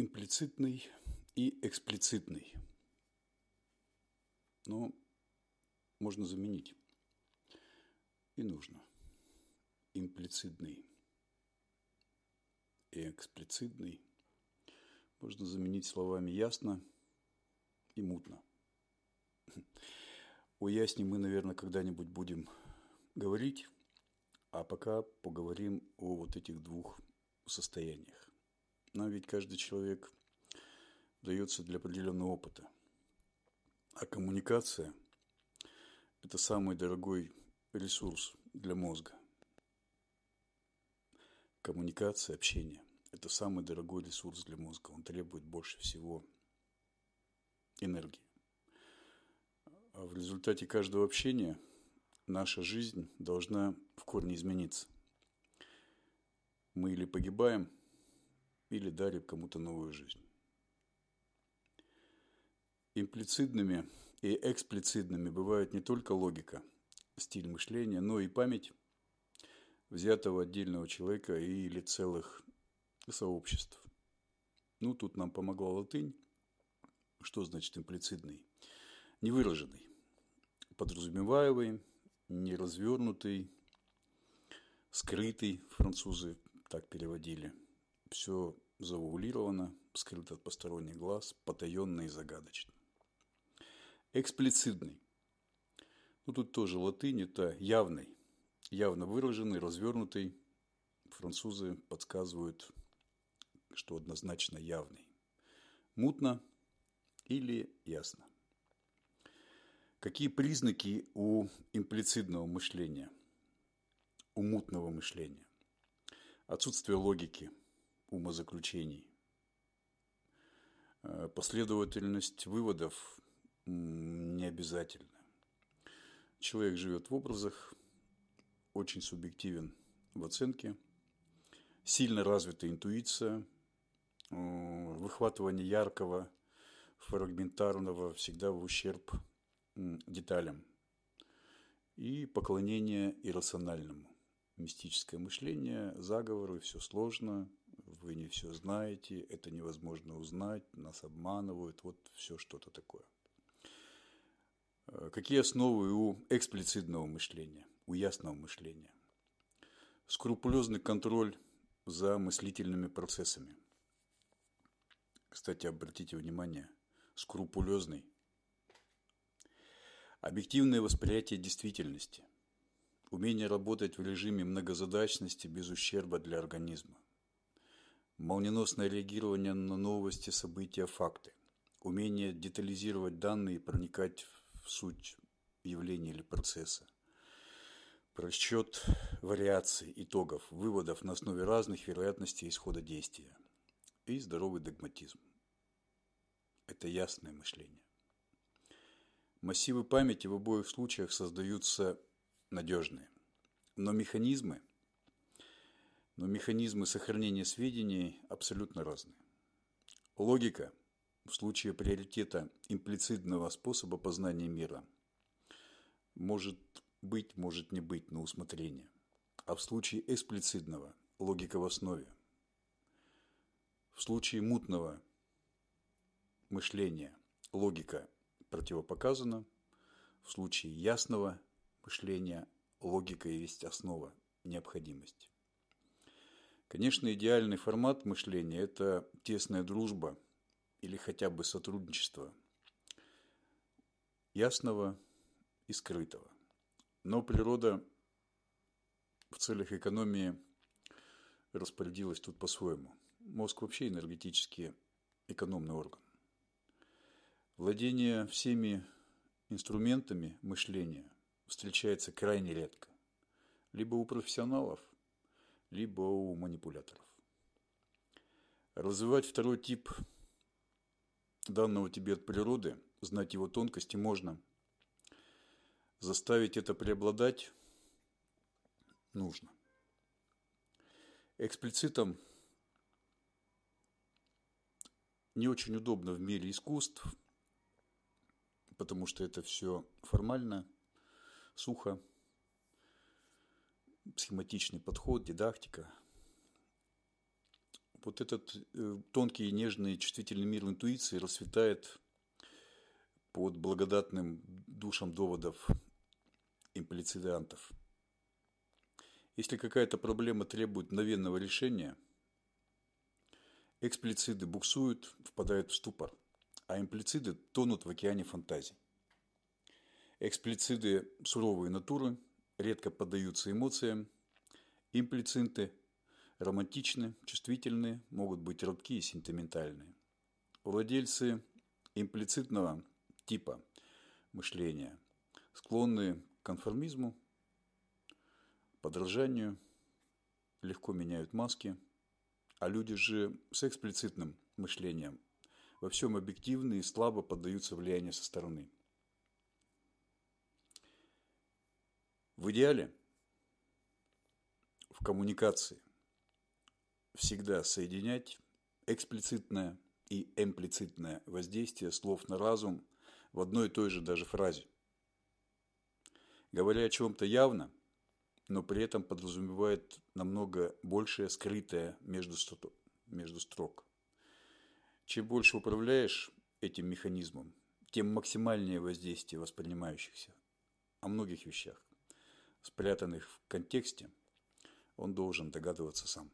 имплицитный и эксплицитный. Но можно заменить. И нужно. Имплицитный и эксплицитный можно заменить словами ясно и мутно. О ясне мы, наверное, когда-нибудь будем говорить, а пока поговорим о вот этих двух состояниях. Нам ведь каждый человек дается для определенного опыта. А коммуникация – это самый дорогой ресурс для мозга. Коммуникация, общение – это самый дорогой ресурс для мозга. Он требует больше всего энергии. А в результате каждого общения наша жизнь должна в корне измениться. Мы или погибаем, или дарим кому-то новую жизнь. Имплицитными и эксплицитными бывают не только логика, стиль мышления, но и память взятого отдельного человека или целых сообществ. Ну, тут нам помогла латынь. Что значит имплицитный? Невыраженный, подразумеваемый, неразвернутый, скрытый, французы так переводили – все завуалировано, скрыто от посторонних глаз, потаенно и загадочно. Эксплицитный. Ну, тут тоже латынь, это явный, явно выраженный, развернутый. Французы подсказывают, что однозначно явный. Мутно или ясно. Какие признаки у имплицитного мышления, у мутного мышления? Отсутствие логики – умозаключений. Э, последовательность выводов не обязательна. Человек живет в образах, очень субъективен в оценке, сильно развита интуиция, э, выхватывание яркого, фрагментарного всегда в ущерб деталям и поклонение иррациональному. Мистическое мышление, заговоры, все сложно, вы не все знаете, это невозможно узнать, нас обманывают, вот все что-то такое. Э, какие основы у эксплицитного мышления, у ясного мышления? Скрупулезный контроль за мыслительными процессами. Кстати, обратите внимание, скрупулезный. Объективное восприятие действительности. Умение работать в режиме многозадачности без ущерба для организма молниеносное реагирование на новости, события, факты, умение детализировать данные и проникать в суть явления или процесса, просчет вариаций, итогов, выводов на основе разных вероятностей исхода действия и здоровый догматизм. Это ясное мышление. Массивы памяти в обоих случаях создаются надежные, но механизмы – но механизмы сохранения сведений абсолютно разные. Логика в случае приоритета имплицитного способа познания мира может быть, может не быть на усмотрение, а в случае эксплицитного логика в основе. В случае мутного мышления логика противопоказана, в случае ясного мышления логика и есть основа, необходимость. Конечно, идеальный формат мышления – это тесная дружба или хотя бы сотрудничество ясного и скрытого. Но природа в целях экономии распорядилась тут по-своему. Мозг вообще энергетически экономный орган. Владение всеми инструментами мышления встречается крайне редко. Либо у профессионалов, либо у манипуляторов. Развивать второй тип данного тебе от природы, знать его тонкости можно. Заставить это преобладать нужно. Эксплицитом не очень удобно в мире искусств, потому что это все формально, сухо схематичный подход, дидактика. вот этот э, тонкий, нежный, чувствительный мир интуиции расцветает под благодатным душем доводов имплицидантов. Если какая-то проблема требует мгновенного решения, эксплициды буксуют, впадают в ступор, а имплициды тонут в океане фантазий. Эксплициды – суровые натуры, редко поддаются эмоциям. Имплицинты – романтичны, чувствительны, могут быть робкие и сентиментальные. Владельцы имплицитного типа мышления склонны к конформизму, подражанию, легко меняют маски, а люди же с эксплицитным мышлением во всем объективны и слабо поддаются влиянию со стороны – В идеале в коммуникации всегда соединять эксплицитное и имплицитное воздействие слов на разум в одной и той же даже фразе. Говоря о чем-то явно, но при этом подразумевает намного большее скрытое между, между строк. Чем больше управляешь этим механизмом, тем максимальнее воздействие воспринимающихся о многих вещах спрятанных в контексте, он должен догадываться сам.